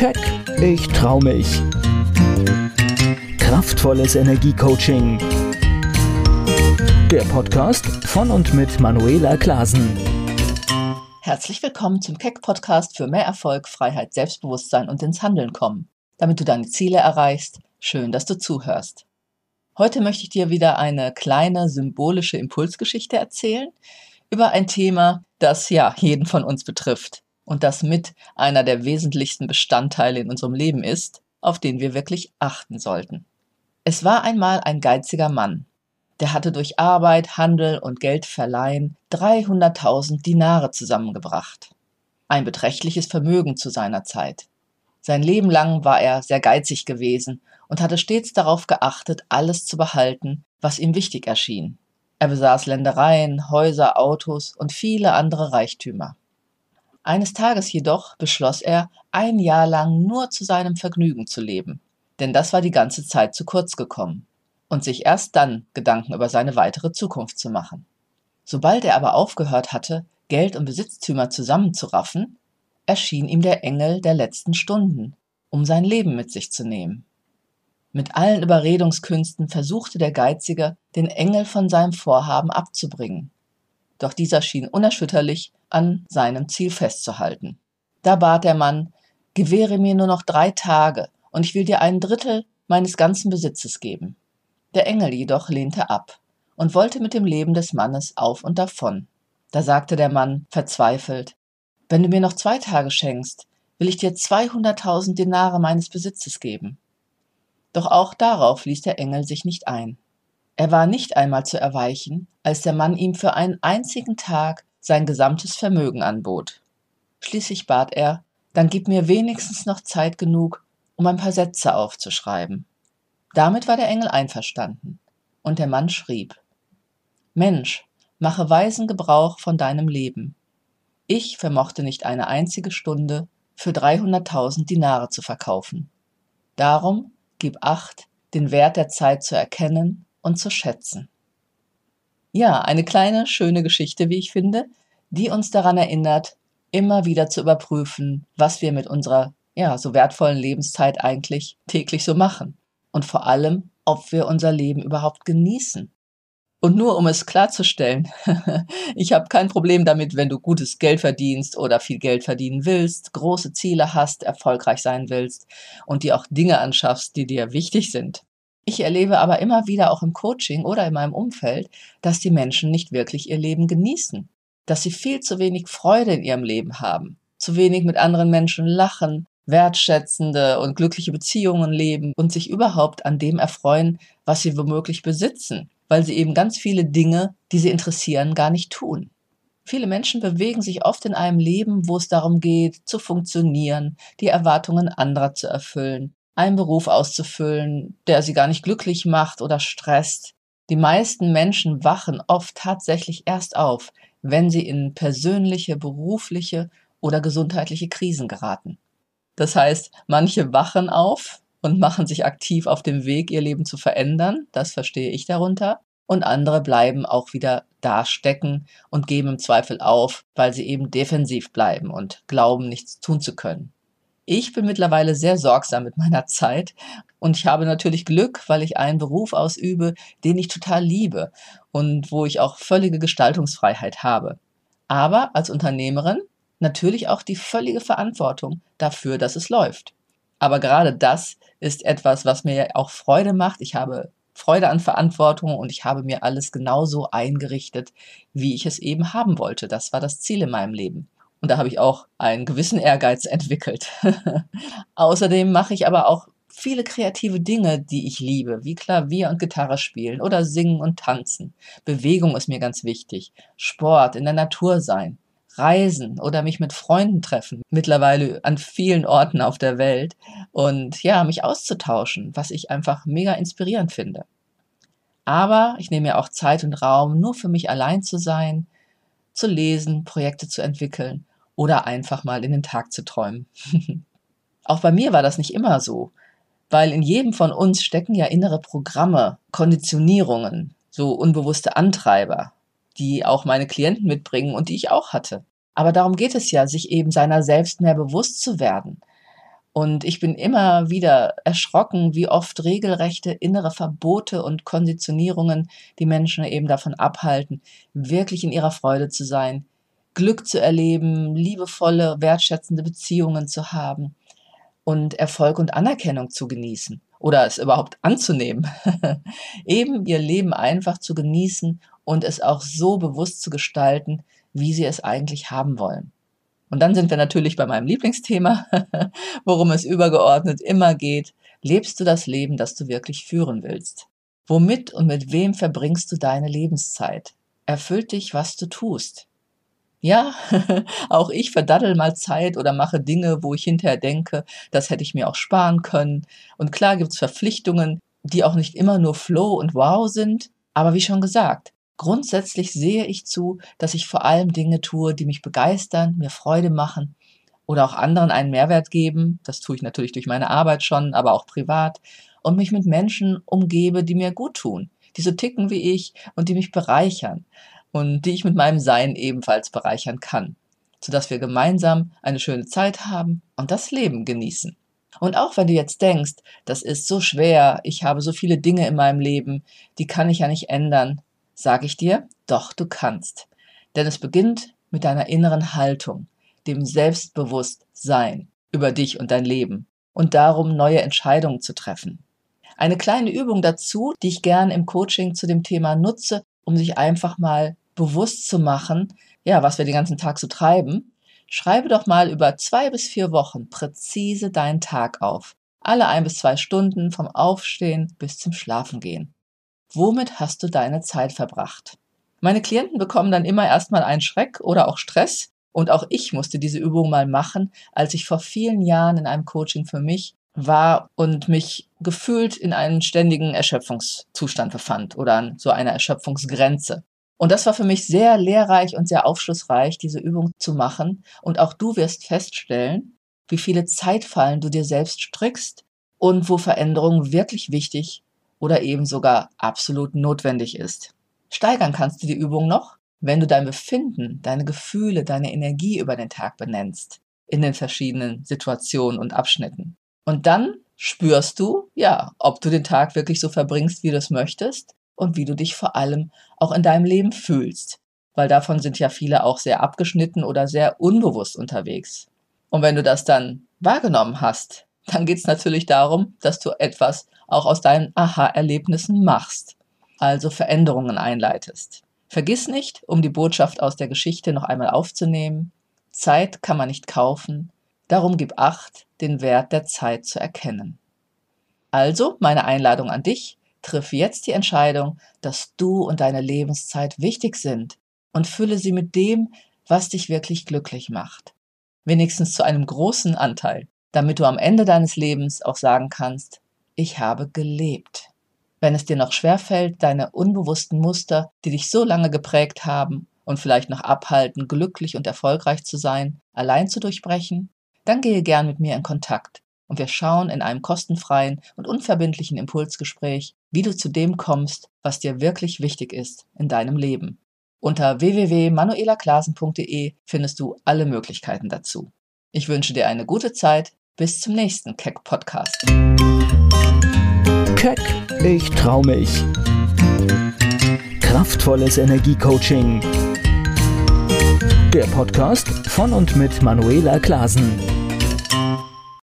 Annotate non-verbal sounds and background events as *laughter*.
Keck, ich trau mich. Kraftvolles Energiecoaching. Der Podcast von und mit Manuela Klasen. Herzlich willkommen zum Keck Podcast für mehr Erfolg, Freiheit, Selbstbewusstsein und ins Handeln kommen. Damit du deine Ziele erreichst, schön, dass du zuhörst. Heute möchte ich dir wieder eine kleine symbolische Impulsgeschichte erzählen über ein Thema, das ja jeden von uns betrifft und das mit einer der wesentlichsten Bestandteile in unserem Leben ist, auf den wir wirklich achten sollten. Es war einmal ein geiziger Mann, der hatte durch Arbeit, Handel und Geldverleihen 300.000 Dinare zusammengebracht. Ein beträchtliches Vermögen zu seiner Zeit. Sein Leben lang war er sehr geizig gewesen und hatte stets darauf geachtet, alles zu behalten, was ihm wichtig erschien. Er besaß Ländereien, Häuser, Autos und viele andere Reichtümer. Eines Tages jedoch beschloss er, ein Jahr lang nur zu seinem Vergnügen zu leben, denn das war die ganze Zeit zu kurz gekommen, und sich erst dann Gedanken über seine weitere Zukunft zu machen. Sobald er aber aufgehört hatte, Geld und Besitztümer zusammenzuraffen, erschien ihm der Engel der letzten Stunden, um sein Leben mit sich zu nehmen. Mit allen Überredungskünsten versuchte der Geizige, den Engel von seinem Vorhaben abzubringen. Doch dieser schien unerschütterlich an seinem Ziel festzuhalten. Da bat der Mann, gewähre mir nur noch drei Tage, und ich will dir ein Drittel meines ganzen Besitzes geben. Der Engel jedoch lehnte ab und wollte mit dem Leben des Mannes auf und davon. Da sagte der Mann verzweifelt, wenn du mir noch zwei Tage schenkst, will ich dir zweihunderttausend Denare meines Besitzes geben. Doch auch darauf ließ der Engel sich nicht ein. Er war nicht einmal zu erweichen, als der Mann ihm für einen einzigen Tag sein gesamtes Vermögen anbot. Schließlich bat er, dann gib mir wenigstens noch Zeit genug, um ein paar Sätze aufzuschreiben. Damit war der Engel einverstanden, und der Mann schrieb Mensch, mache weisen Gebrauch von deinem Leben. Ich vermochte nicht eine einzige Stunde für dreihunderttausend Dinare zu verkaufen. Darum gib acht, den Wert der Zeit zu erkennen und zu schätzen. Ja, eine kleine, schöne Geschichte, wie ich finde, die uns daran erinnert, immer wieder zu überprüfen, was wir mit unserer ja, so wertvollen Lebenszeit eigentlich täglich so machen. Und vor allem, ob wir unser Leben überhaupt genießen. Und nur um es klarzustellen, *laughs* ich habe kein Problem damit, wenn du gutes Geld verdienst oder viel Geld verdienen willst, große Ziele hast, erfolgreich sein willst und dir auch Dinge anschaffst, die dir wichtig sind. Ich erlebe aber immer wieder auch im Coaching oder in meinem Umfeld, dass die Menschen nicht wirklich ihr Leben genießen, dass sie viel zu wenig Freude in ihrem Leben haben, zu wenig mit anderen Menschen lachen, wertschätzende und glückliche Beziehungen leben und sich überhaupt an dem erfreuen, was sie womöglich besitzen, weil sie eben ganz viele Dinge, die sie interessieren, gar nicht tun. Viele Menschen bewegen sich oft in einem Leben, wo es darum geht, zu funktionieren, die Erwartungen anderer zu erfüllen, einen Beruf auszufüllen, der sie gar nicht glücklich macht oder stresst. Die meisten Menschen wachen oft tatsächlich erst auf, wenn sie in persönliche, berufliche oder gesundheitliche Krisen geraten. Das heißt, manche wachen auf und machen sich aktiv auf dem Weg, ihr Leben zu verändern, das verstehe ich darunter, und andere bleiben auch wieder da stecken und geben im Zweifel auf, weil sie eben defensiv bleiben und glauben, nichts tun zu können. Ich bin mittlerweile sehr sorgsam mit meiner Zeit und ich habe natürlich Glück, weil ich einen Beruf ausübe, den ich total liebe und wo ich auch völlige Gestaltungsfreiheit habe. Aber als Unternehmerin natürlich auch die völlige Verantwortung dafür, dass es läuft. Aber gerade das ist etwas, was mir auch Freude macht. Ich habe Freude an Verantwortung und ich habe mir alles genauso eingerichtet, wie ich es eben haben wollte. Das war das Ziel in meinem Leben. Und da habe ich auch einen gewissen Ehrgeiz entwickelt. *laughs* Außerdem mache ich aber auch viele kreative Dinge, die ich liebe, wie Klavier und Gitarre spielen oder singen und tanzen. Bewegung ist mir ganz wichtig. Sport, in der Natur sein, reisen oder mich mit Freunden treffen, mittlerweile an vielen Orten auf der Welt und ja, mich auszutauschen, was ich einfach mega inspirierend finde. Aber ich nehme mir auch Zeit und Raum, nur für mich allein zu sein, zu lesen, Projekte zu entwickeln oder einfach mal in den Tag zu träumen. *laughs* Auch bei mir war das nicht immer so, weil in jedem von uns stecken ja innere Programme, Konditionierungen, so unbewusste Antreiber, die auch meine Klienten mitbringen und die ich auch hatte. Aber darum geht es ja, sich eben seiner selbst mehr bewusst zu werden Und ich bin immer wieder erschrocken, wie oft regelrechte innere Verbote und Konditionierungen die Menschen eben davon abhalten, wirklich in ihrer Freude zu sein, Glück zu erleben, liebevolle, wertschätzende Beziehungen zu haben und Erfolg und Anerkennung zu genießen oder es überhaupt anzunehmen. *laughs* eben ihr Leben einfach zu genießen und es auch so bewusst zu gestalten, wie sie es eigentlich haben wollen. Und dann sind wir natürlich bei meinem Lieblingsthema, *laughs* worum es übergeordnet immer geht. Lebst du das Leben, das du wirklich führen willst? Womit und mit wem verbringst du deine Lebenszeit? Erfüllt dich, was du tust? Ja, *laughs* auch ich verdaddel mal Zeit oder mache Dinge, wo ich hinterher denke, das hätte ich mir auch sparen können. Und klar gibt's Verpflichtungen, die auch nicht immer nur Flow und Wow sind. Aber wie schon gesagt, Grundsätzlich sehe ich zu, dass ich vor allem Dinge tue, die mich begeistern, mir Freude machen oder auch anderen einen Mehrwert geben. Das tue ich natürlich durch meine Arbeit schon, aber auch privat. Und mich mit Menschen umgebe, die mir gut tun, die so ticken wie ich und die mich bereichern und die ich mit meinem Sein ebenfalls bereichern kann, sodass wir gemeinsam eine schöne Zeit haben und das Leben genießen. Und auch wenn du jetzt denkst, das ist so schwer, ich habe so viele Dinge in meinem Leben, die kann ich ja nicht ändern, sage ich dir, doch du kannst. Denn es beginnt mit deiner inneren Haltung, dem Selbstbewusstsein über dich und dein Leben und darum, neue Entscheidungen zu treffen. Eine kleine Übung dazu, die ich gern im Coaching zu dem Thema nutze, um sich einfach mal bewusst zu machen, ja, was wir den ganzen Tag so treiben. Schreibe doch mal über zwei bis vier Wochen präzise deinen Tag auf. Alle ein bis zwei Stunden vom Aufstehen bis zum Schlafengehen. Womit hast du deine Zeit verbracht? Meine Klienten bekommen dann immer erstmal einen Schreck oder auch Stress. Und auch ich musste diese Übung mal machen, als ich vor vielen Jahren in einem Coaching für mich war und mich gefühlt in einem ständigen Erschöpfungszustand befand oder an so einer Erschöpfungsgrenze. Und das war für mich sehr lehrreich und sehr aufschlussreich, diese Übung zu machen. Und auch du wirst feststellen, wie viele Zeitfallen du dir selbst strickst und wo Veränderung wirklich wichtig oder eben sogar absolut notwendig ist. Steigern kannst du die Übung noch, wenn du dein Befinden, deine Gefühle, deine Energie über den Tag benennst, in den verschiedenen Situationen und Abschnitten. Und dann spürst du, ja, ob du den Tag wirklich so verbringst, wie du es möchtest und wie du dich vor allem auch in deinem Leben fühlst. Weil davon sind ja viele auch sehr abgeschnitten oder sehr unbewusst unterwegs. Und wenn du das dann wahrgenommen hast, dann geht es natürlich darum, dass du etwas auch aus deinen Aha-Erlebnissen machst, also Veränderungen einleitest. Vergiss nicht, um die Botschaft aus der Geschichte noch einmal aufzunehmen, Zeit kann man nicht kaufen, darum gib acht, den Wert der Zeit zu erkennen. Also meine Einladung an dich, triff jetzt die Entscheidung, dass du und deine Lebenszeit wichtig sind und fülle sie mit dem, was dich wirklich glücklich macht. Wenigstens zu einem großen Anteil damit du am Ende deines Lebens auch sagen kannst, ich habe gelebt. Wenn es dir noch schwerfällt, deine unbewussten Muster, die dich so lange geprägt haben und vielleicht noch abhalten, glücklich und erfolgreich zu sein, allein zu durchbrechen, dann gehe gern mit mir in Kontakt und wir schauen in einem kostenfreien und unverbindlichen Impulsgespräch, wie du zu dem kommst, was dir wirklich wichtig ist in deinem Leben. Unter www.manuelaklasen.de findest du alle Möglichkeiten dazu. Ich wünsche dir eine gute Zeit bis zum nächsten Keck Podcast. Keck, ich trau mich. Kraftvolles Energiecoaching. Der Podcast von und mit Manuela Klasen.